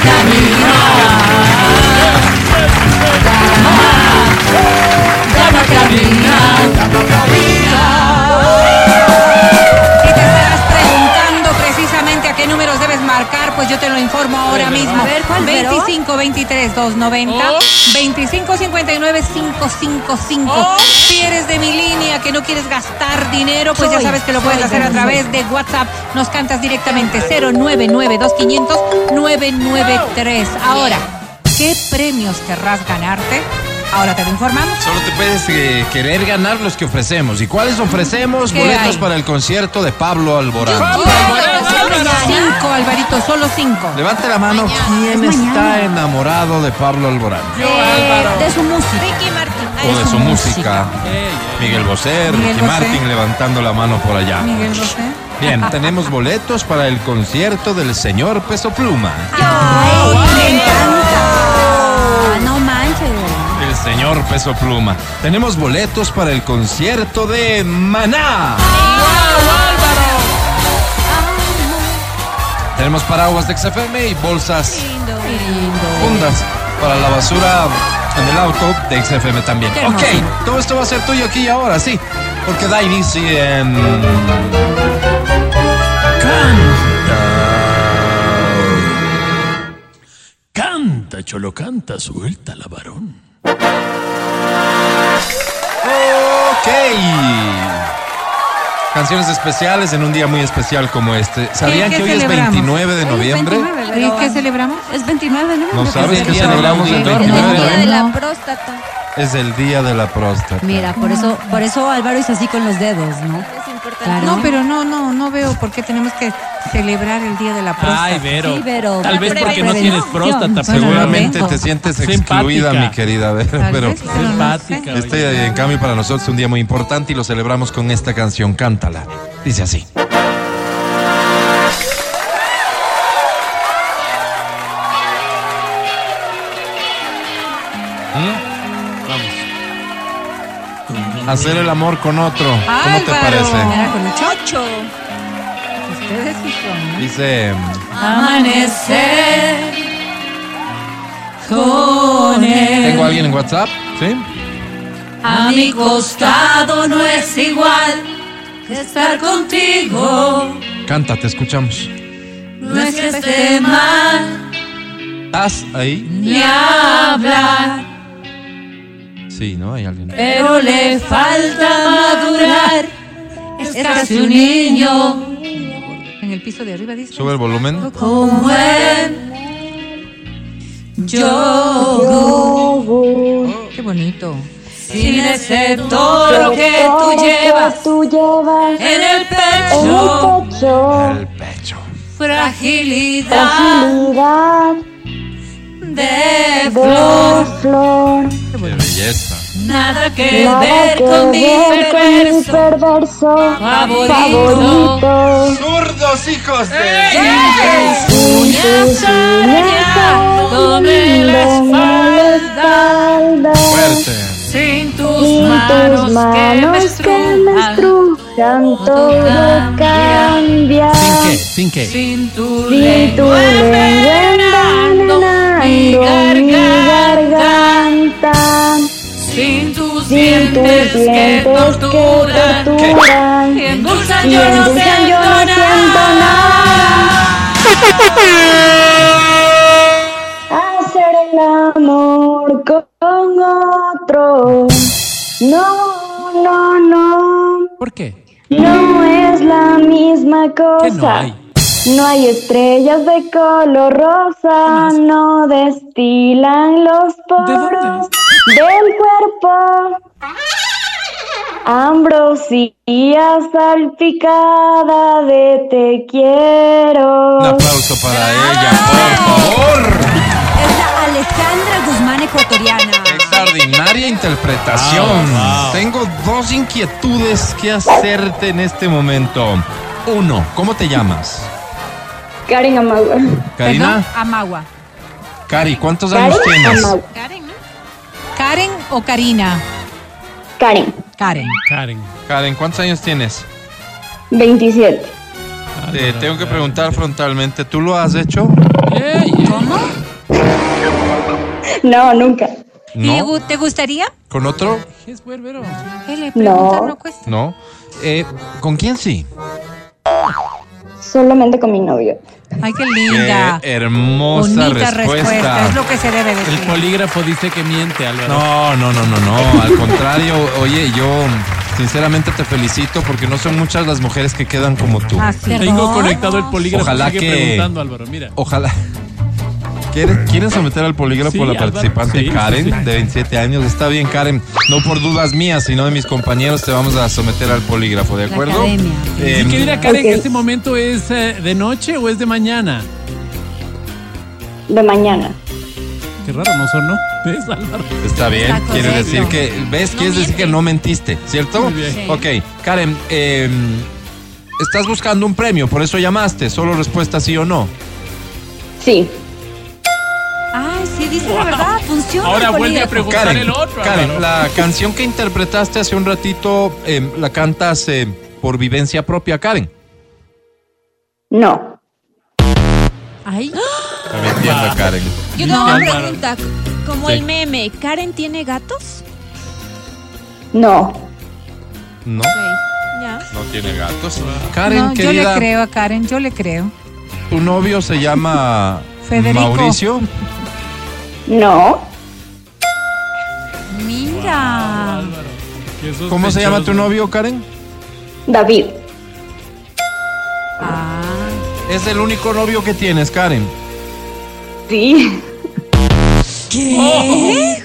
caminhar, dá pra caminhar, dá pra caminhar. Yo te lo informo ahora mismo. A ver, ¿cuál, Vero? 25 23 290 25 59 555. Oh. Si eres de mi línea que no quieres gastar dinero, pues ya Soy, sabes que lo puedes hacer a través de WhatsApp. Nos cantas directamente 099 2500 993. Ahora, ¿qué premios querrás ganarte? Ahora te lo informamos. Solo te puedes eh, querer ganar los que ofrecemos. ¿Y cuáles ofrecemos? ¿Qué Boletos hay? para el concierto de Pablo Alborán. Cinco, Alvarito, solo cinco. Levante la mano. ¿Quién Es está mañana. enamorado de Pablo Alborán? De, de su música. Ricky Martín. O de su música. Miguel Bosé, Miguel Ricky Bosé. Martin levantando la mano por allá. Miguel Bosé. Bien, tenemos boletos para el concierto del señor Peso Pluma. Ay, me encanta. Señor Peso Pluma. Tenemos boletos para el concierto de Maná. Tenemos paraguas de XFM y bolsas fundas para la basura en el auto de XFM también. Qué hermoso. Ok, todo esto va a ser tuyo aquí y ahora, sí. Porque da inicio en... Canta, cholo, canta, suelta la varón. Ok. Canciones especiales en un día muy especial como este. ¿Sabían ¿Qué- que hoy es celebramos? 29 de es noviembre? 29, ¿Y qué celebramos? Es 29, ¿no? ¿No sabes el qué día de la celebramos el audiencia. 29 de día de noviembre? la próstata. Es el día de la próstata. Mira, por eso, por eso Álvaro hizo así con los dedos, ¿no? Es importante. Claro. No, pero no, no, no veo por qué tenemos que celebrar el Día de la próstata. Ay, Vero. Sí, Vero. Tal vez porque no tienes próstata, Seguramente te sientes Simpática. excluida, mi querida Tal pero vez, pero no simpática. sé. este en cambio para nosotros es un día muy importante y lo celebramos con esta canción. Cántala. Dice así. ¿Mm? Hacer el amor con otro. ¿Cómo te Álvaro. parece? Era con ocho. Ocho. Dice. Amanecer con él. ¿Tengo a alguien en WhatsApp? ¿Sí? A mi costado no es igual que estar contigo. Canta, te escuchamos. No es que esté mal ¿Estás ahí? ni hablar, Sí, ¿no? Hay alguien. pero le falta madurar. Es casi un niño En el piso de arriba dice. Sube el volumen. como él. Yo Qué bonito. sin ese toro que tú llevas Tú llevas en el en pecho. el pecho El pecho. Fragilidad fragilidad de de flor. Qué belleza. Nada que Nada ver que con mi ver con mi perverso perverso favorito. favorito. ¡Zurdos, hijos de! Uñas araña, doble la espalda. Fuerte. Sin tus Y manos, tus manos que me estrujan todo cambia. ¿Sin qué? ¿Sin qué? Sin tu Si tu lengua envenenando mi garganta. Sin tus Sin dientes tus que dientes que torturan. torturan. Y endulzan yo no endulzan Hacer el amor con otro. No, no, no. ¿Por qué? No es la misma cosa. ¿Qué no hay? No hay estrellas de color rosa, no destilan los poros del cuerpo. Ambrosía salpicada de te quiero. Un aplauso para ella, por favor. Es la Alejandra Guzmán ecuatoriana. Extraordinaria interpretación. Wow, wow. Tengo dos inquietudes que hacerte en este momento. Uno, ¿cómo te llamas? Karen Amagua. Karina. Amagua. Cari, ¿cuántos Karen años tienes? Amagua. Karen, ¿no? ¿Karen o Karina? Karen, Karen. Karen. Karen, ¿cuántos años tienes? 27. Te tengo que preguntar frontalmente, ¿tú lo has hecho? Yeah, yeah. ¿Cómo? No, nunca. ¿Y te gustaría? ¿Con otro? Es bárbaro. ¿Qué le preguntas? No. No. Eh, ¿Con quién sí? Solamente con mi novio. Ay, qué linda. Qué hermosa Bonita respuesta. Es lo que se debe El decir. polígrafo dice que miente, Álvaro. No, no, no, no, no. Al contrario, oye, yo sinceramente te felicito porque no son muchas las mujeres que quedan como tú. Ah. Tengo conectado el polígrafo. Ojalá sigue que- preguntando, Álvaro, mira. Ojalá. ¿Quieren, quieren someter al polígrafo Sí, a la Álvaro, participante sí, Karen, sí, sí. de 27 años? Está bien, Karen. No por dudas mías, sino de mis compañeros, te vamos a someter al polígrafo, ¿de acuerdo? academia. Eh, Mi querida Karen. ¿este momento es eh, de noche o es de mañana? De mañana. Qué raro, ¿no sonó? ¿Ves, Álvaro? Está bien, Está quiere decir que, ¿ves? Quieres decir que no mentiste, ¿cierto? Muy bien. Sí. Ok, Karen, eh, estás buscando un premio, por eso llamaste, solo respuesta sí o no. Sí. Sí, dice la verdad, funciona. Ahora el vuelve a preguntar Karen, el otro, Karen, la canción que interpretaste hace un ratito, eh, ¿la cantas eh, por vivencia propia, Karen? No. Ay, Está mintiendo, Karen. yo No, tengo una pregunta. Como Sí. el meme, ¿Karen tiene gatos? No. No, Ya. no tiene gatos. Karen, No, yo le querida, creo a Karen, yo le creo. ¿tu novio se llama Federico. Mauricio? No. Mira. Álvaro, qué ¿Cómo se llama tu novio, Karen? David. Ah. Es el único novio que tienes, Karen. Sí.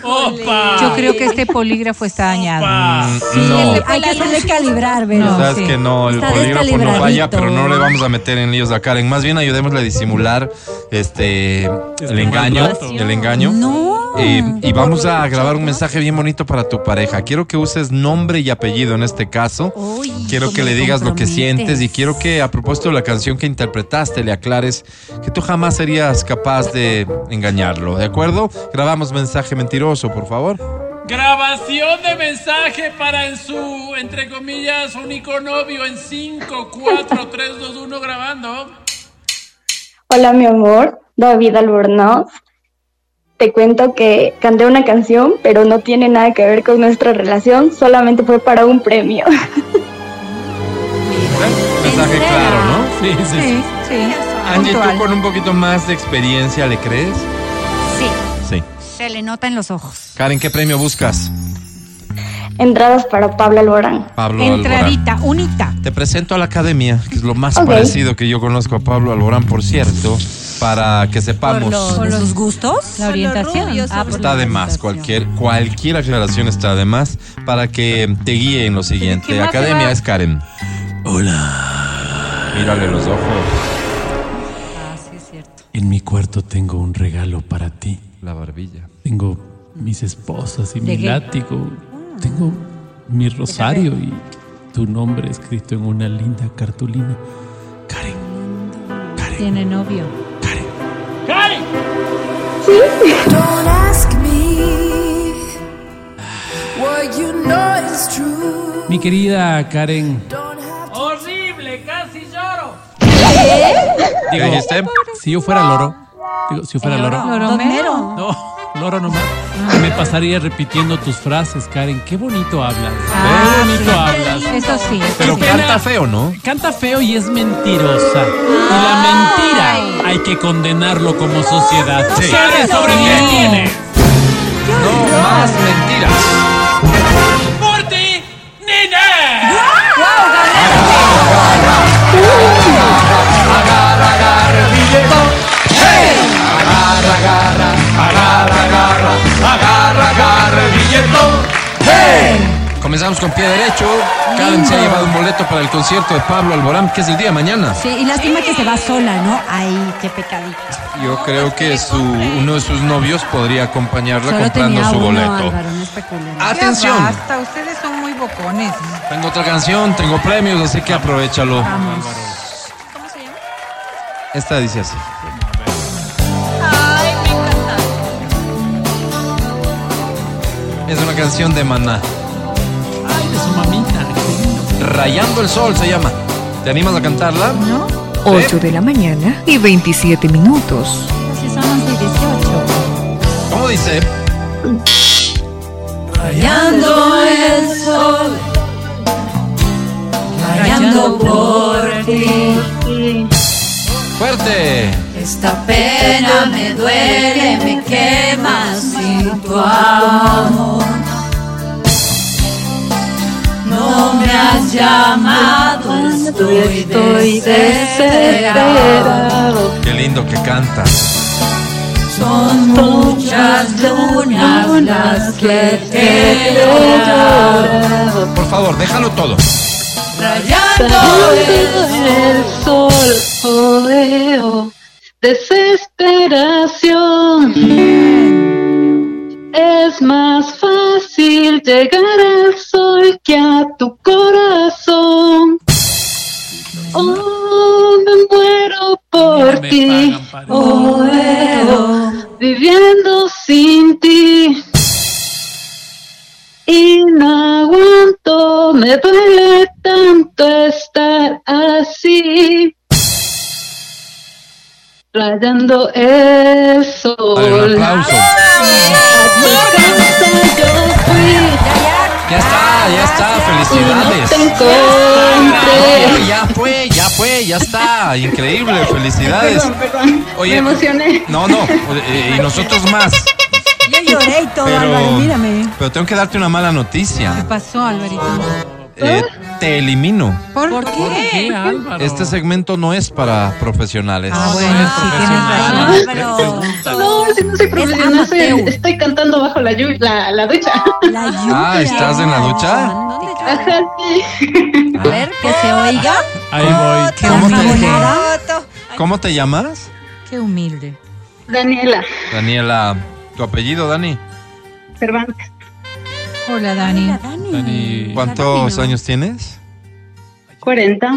¡Opa! Yo creo que este polígrafo está dañado. ¡Opa! No. Hay que hacerle calibrar, ¿verdad? No, Sabes sí. que no, el Está polígrafo no falla, pero no le vamos a meter en líos a Karen. Más bien ayudémosle a disimular este el engaño, maltrato. el engaño. No. Eh, y vamos a grabar un mensaje bien bonito para tu pareja. Quiero que uses nombre y apellido en este caso. Uy, Quiero que le digas lo que sientes y quiero que a propósito de la canción que interpretaste le aclares que tú jamás serías capaz de engañarlo, ¿de acuerdo? Grabamos mensaje mentiroso, por favor. Grabación de mensaje para en su, entre comillas, único novio en 5, 4, 3, 2, 1 grabando. Hola, mi amor. David Albornoz. Te cuento que canté una canción, pero no tiene nada que ver con nuestra relación. Solamente fue para un premio. Mensaje claro, ¿no? Sí, sí, sí. Sí, sí. Angie, ¿tú con un poquito más de experiencia le crees? Sí, Sí. se le nota en los ojos. Karen, ¿qué premio buscas? Entradas para Pablo Alborán. Pablo Alborán. Entradita, unita. Te presento a la academia, que es lo más parecido que yo conozco a Pablo Alborán, por cierto, para que sepamos. ¿Por los, gustos? La orientación. Ah, por Está la de más, cualquier, cualquier aclaración está de más para que te guíe en lo siguiente. ¿Qué más se Academia es Karen. Hola. Mírale los ojos. Ah, sí, es cierto. En mi cuarto tengo un regalo para ti. La barbilla. Tengo mis esposas y ¿De mi qué? látigo. Tengo mi rosario y tu nombre escrito en una linda cartulina. Karen. Karen. Tiene novio. Karen. ¡Karen! Don't ask me what you know is true. Mi querida Karen. Don't have to ¡Horrible! ¡Casi lloro! ¿Qué Digo, dijiste? si yo fuera loro, digo, si yo fuera loro, Loromero. no, loro nomás, me pasaría repitiendo tus frases, Karen. Qué bonito hablas. Ah, Qué bonito sí. hablas. Eso sí. eso Pero sí. canta feo, ¿no? Canta feo y es mentirosa. Y la mentira hay que condenarlo como sociedad. Sí. Karen, sobre qué tiene. No más mentiras. Comenzamos con pie derecho. Karen se ha llevado un boleto para el concierto de Pablo Alborán, que es el día de mañana. Sí, y lástima que se va sola, ¿no? Ay, qué pecadito. Yo creo que su, uno de sus novios podría acompañarla Solo comprando tenía su uno, boleto. Álvaro, no especulen. Ya Atención. basta, ustedes son muy bocones. Tengo otra canción, tengo premios, así que aprovechalo. Vamos. Esta dice así. Es una canción de Maná. Su mamita. Rayando el sol se llama. ¿Te animas a cantarla? ¿No? 8 de la mañana y 27 minutos. Son 11 y 18. ¿Cómo dice? Rayando el sol, rayando por ti. Fuerte. Esta pena me duele, me quema sin tu amor. No me has llamado, estoy, desesperado. Qué lindo que canta. Son muchas lunas las que te he llorado. Por favor, déjalo todo. Rayando el sol, oh, desesperación. Es más fácil llegar al sol que a tu corazón. Oh, me muero por Me ti, oh, eh, oh, viviendo sin ti. Y no aguanto, me duele tanto estar así. Rayando el sol. Dale un aplauso. Ya está, ya está. Felicidades. Y no te encontré. Ya fue, ya fue, ya está. Increíble, felicidades. Perdón, perdón. Oye, me emocioné. No, no, eh, y nosotros más. Yo lloré y todo, Pero, Álvaro, mírame. pero tengo que darte una mala ¿Qué noticia. pasó, Alvarito? Eh, te elimino. ¿Por, ¿Por qué? Este segmento no es para profesionales. Ah, No, bueno, no es sí, tienes razón. No, si no soy profesional, soy- estoy cantando bajo la, llu- la, la ducha. La lluvia. Ah, ¿estás en la ducha? Ajá, sí. A ver, que se oiga. Ahí voy. Qué ¿Cómo te- humilde. ¿Cómo te llamas? Qué humilde. Daniela Daniela. ¿Tu apellido, Dani? Cervantes. Hola, Dani. Dani. ¿Cuántos años tienes? 40.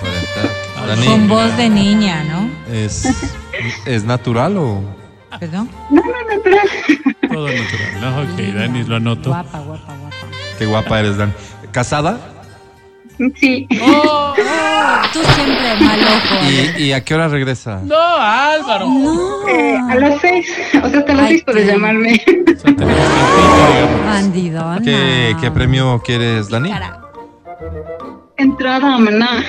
40. Dani, Con voz de niña, ¿no? ¿es, ¿es natural o...? ¿Perdón? No, no, natural. Todo natural. ¿no? Ok, Dani, lo anoto. Guapa, guapa, guapa. Qué guapa eres, Dani. ¿Casada? Sí. Tú siempre mal ojo. ¿Y, y a qué hora regresa? No, Álvaro. Eh, a las 6. O sea, hasta las Ay, 6 puedes llamarme. Bandidona. ¿Qué, qué premio quieres, Dani? Entrada a maná.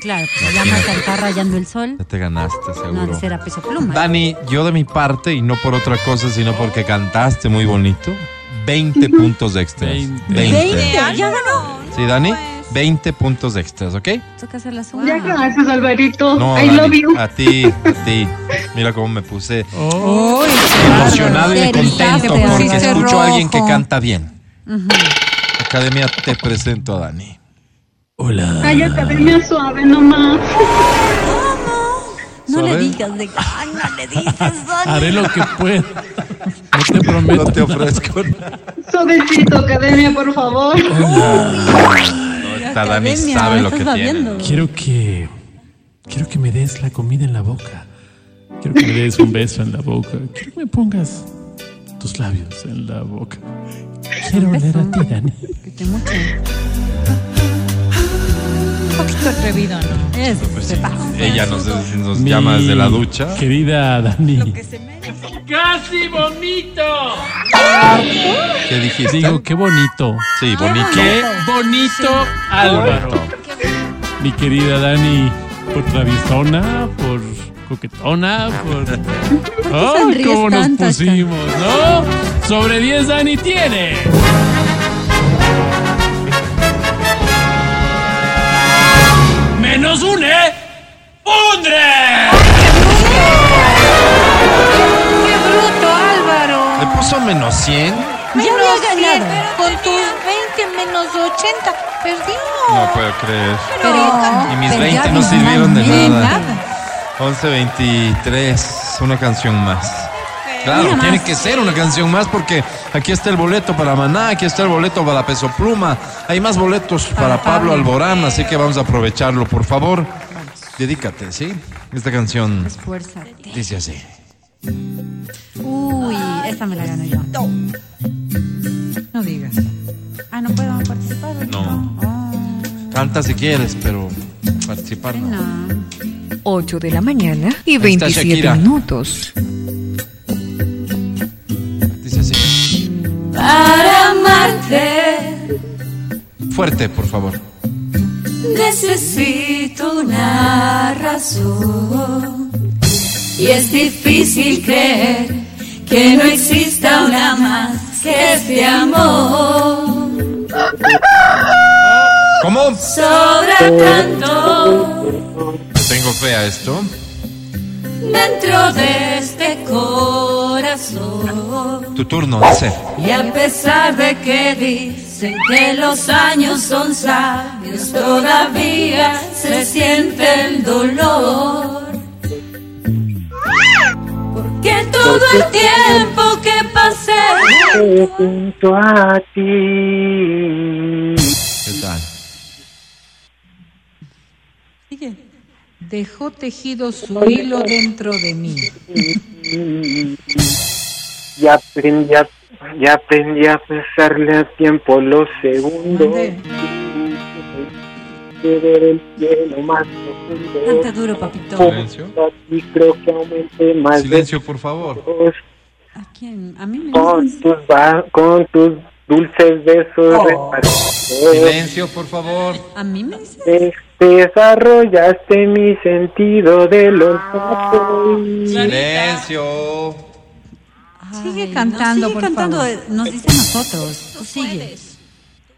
Claro, pues se llama cantar rayando el sol. ya te ganaste, No, seguro. de ser a peso pluma. Dani, yo de mi parte, y no por otra cosa, sino porque cantaste muy bonito, 20 puntos extras. 20. 20. Ya ganó. Sí, Dani, 20 puntos extras, ¿ok? Toca hacer la Ya suma. gracias, Alvarito. No, I love you. a ti, a ti. Mira cómo me puse Oh, emocionado y contento te porque escucho a alguien que canta bien. Academia, te presento a Dani. hola. Ay, academia suave nomás. No le digas de ay, no le digas, Dani. Haré lo que pueda. No te prometo. No te ofrezco nada. Suavecito, academia, por favor. Esta Dani sabe lo estás que tiene. Quiero que. Quiero que me des la comida en la boca. Quiero que me des un beso en la boca. Quiero que me pongas tus labios en la boca. Quiero oler a ti, Dani. Que te poquito atrevido, ¿no? Es, Pues se sí, pasa. ella nos, nos Mi llama desde la ducha. Querida Dani. ¡Casi vomito! ¿Qué dijiste? Digo, qué bonito. Sí, bonito. Qué bonito, Álvaro. Mi querida Dani, por traviesona, por coquetona, por. ¡Ay, sonríes cómo nos tanto, pusimos, no! Sobre 10 Dani tiene. Menos un, ¿eh? ¡Undre! ¡Qué bruto, Álvaro! ¿Le puso menos 100? Ya había ganado. Con tus 20 menos 80, perdió. No puedo creer. Pero, Y mis pero 20 ya no sirvieron de ni nada. 11.23, una canción más. Claro, tiene que ser una canción más porque aquí está el boleto para Maná, aquí está el boleto para Peso Pluma, hay más boletos para, Pablo Pablo. Alborán, así que vamos a aprovecharlo, por favor. Dedícate, ¿sí? Esta canción Esfuérzate. dice así. Uy, esta me la gano yo. No digas. Ah, no puedo participar. No. Oh, Canta si quieres, pero participar no. no. 8 de la mañana y Ahí está 27 Shakira. minutos. Para amarte Fuerte, por favor. necesito una razón. Y es difícil creer que no exista una más que este amor. ¿Cómo? Sobra tanto Tengo fe a esto. Dentro de este corazón. Tu turno, dice. Y a pesar de que dicen que los años son sabios, todavía se siente el dolor. Porque todo el tiempo que pasé junto a ti. ¿Qué tal? Dejó tejido su hilo dentro de mí. Ya aprendí a, ya aprendí a pasarle a tiempo los segundos. De ver el cielo más profundo. Canta duro, papito. Silencio. Y creo que aumente más Silencio, por favor. ¿A quién? A mí me con tus, ba- con tus dulces besos repartidos. Silencio, por favor. A mí me dice. Des- Desarrollaste mi sentido del olfato. Silencio. Sigue cantando, no, sigue por cantando, favor. nos dice a nosotros. Tú sigue.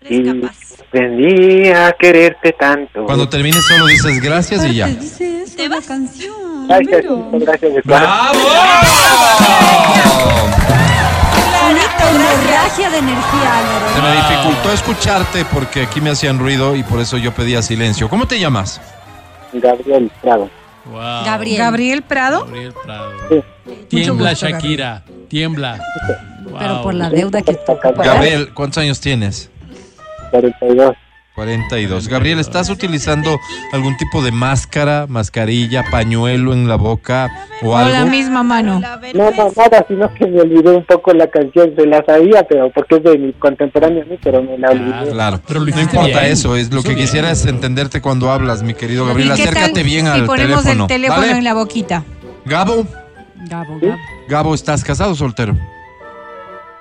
Y aprendí a quererte tanto. Cuando termines solo dices gracias y ya. Dice eso la canción. Gracias, de ¡Bravo! Bonita hemorragia de energía, Álvaro. Se me dificultó escucharte porque aquí me hacían ruido y por eso yo pedía silencio. ¿Cómo te llamas? Gabriel Prado. Wow. Gabriel. Gabriel Prado. Gabriel Prado. Sí. Tiembla, gusto, Shakira. Tiembla. Pero Wow. por la deuda que tú Gabriel, ¿cuántos años tienes? 42. 42. Gabriel, ¿estás utilizando algún tipo de máscara, mascarilla, pañuelo en la boca o O la algo? misma mano. No, no, nada, sino que me olvidé un poco la canción, se la sabía, pero porque es de mi contemporáneo a mí, pero me la olvidé. Claro, Pero no importa bien. eso, es lo que quisiera es entenderte cuando hablas, mi querido Gabriel. ¿Y qué tal Acércate bien si al ponemos teléfono. el teléfono ¿vale? en la boquita. Gabo, Gabo, Gabo. Gabo, ¿estás casado o soltero?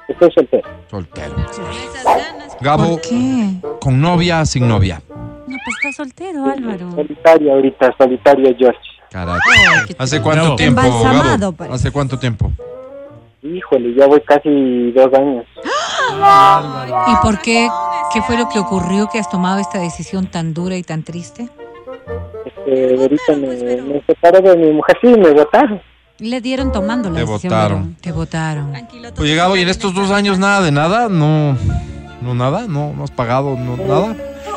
Estoy soltero. Soltero. Gabo, ¿Por qué? ¿con novia, sin novia? No, pues está soltero, Álvaro. Solitario ahorita, solitario George. Caray. ¿Hace cuánto tiempo, Gabo? parece. ¿Hace cuánto tiempo? Híjole, ya voy casi dos años. ¿Y por qué? ¿Qué fue lo que ocurrió que has tomado esta decisión tan dura y tan triste? Este, ahorita me, me separé de mi mujer, sí, me botaron. Le dieron tomando la Te decisión, votaron. Te votaron. Oye, Gabo, ¿y en estos dos años nada de nada? ¿No, no nada? ¿No, no has pagado no, nada?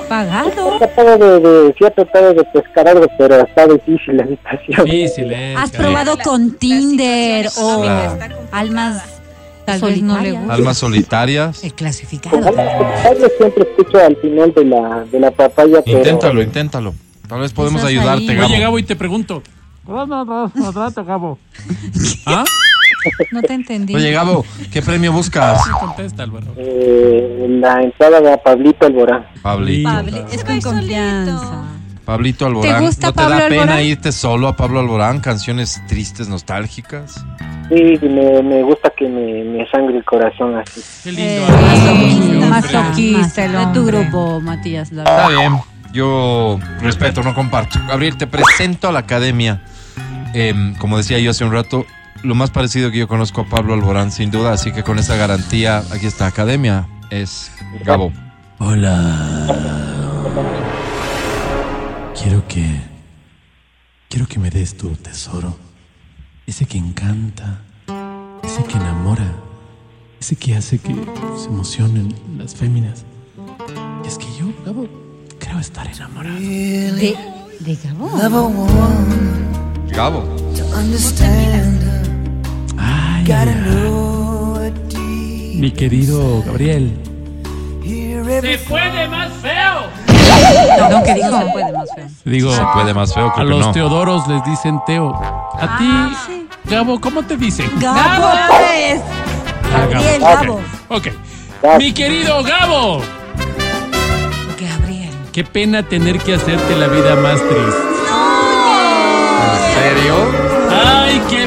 ¿Pagado? He tratado de, de, sí he tratado de pescar algo, pero está difícil la situación. Difícil, eh. ¿Has probado con Tinder o almas Tal vez no le solitarias? gusta. Almas solitarias. El clasificado. Yo siempre escucho al final de la, de la papaya, pero... Inténtalo, inténtalo. Tal vez podemos ayudarte, ahí. Gabo. Oye, Gabo, y te pregunto. No, no, no, no, trata, Gabo. ¿Ah? No te entendí. Oye, Gabo, ¿qué premio buscas? Contesta, Álvaro. Eh, la entrada de Pablito Alborán. Pablito. Pablo, es con confianza. Pablito Alborán. ¿Te gusta ¿No te Pablo da pena Alborán? irte solo a Pablo Alborán? Canciones tristes, nostálgicas. Sí, me, me gusta que me, me sangre el corazón así. Qué lindo. Eh, masoquista. El De tu grupo, Matías. La Está bien. Yo respeto, no comparto. Gabriel, te presento a la academia. Em, como decía yo hace un rato, lo más parecido que yo conozco a Pablo Alborán, sin duda. Así que con esa garantía, aquí está academia. Es Gabo. Hola. Quiero que. Quiero que me des tu tesoro. Ese que encanta. Ese que enamora. Ese que hace que se emocionen las féminas. Y es que yo, Gabo, creo estar enamorado. ¿De, de Gabo? Gabo. Ay, mi querido Gabriel. Perdón, ¿qué dijo? No se puede más feo. Digo, Se puede más feo, a creo que los no. Teodoros les dicen Teo. A ti, Gabo, ¿cómo te dicen? Gabo es. Ah, Gabriel, Gabo. Gabo. Ok. Mi querido Gabo. Gabriel. Qué pena tener que hacerte la vida más triste. serio? Ay, qué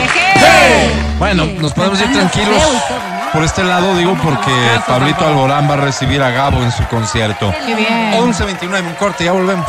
Bueno, nos podemos ir tranquilos por este lado, digo, porque Pablito Alborán va a recibir a Gabo en su concierto. Qué bien. 11.29, un corte, ya volvemos.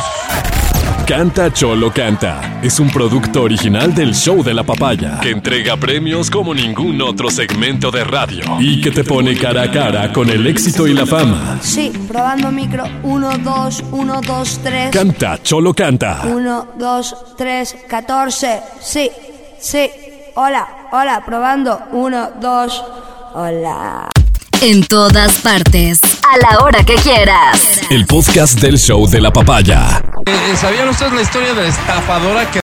Canta Cholo Canta es un producto original del show de la papaya que entrega premios como ningún otro segmento de radio y que te pone cara a cara con el éxito y la fama. Sí, probando micro. 1, 2, 1, 2, 3. Canta Cholo Canta. 1, 2, 3, 14. Sí, sí. Hola, hola, probando. 1, 2. Hola. En todas partes. A la hora que quieras. El podcast del show de la papaya. Eh, ¿Sabían ustedes la historia de la estafadora que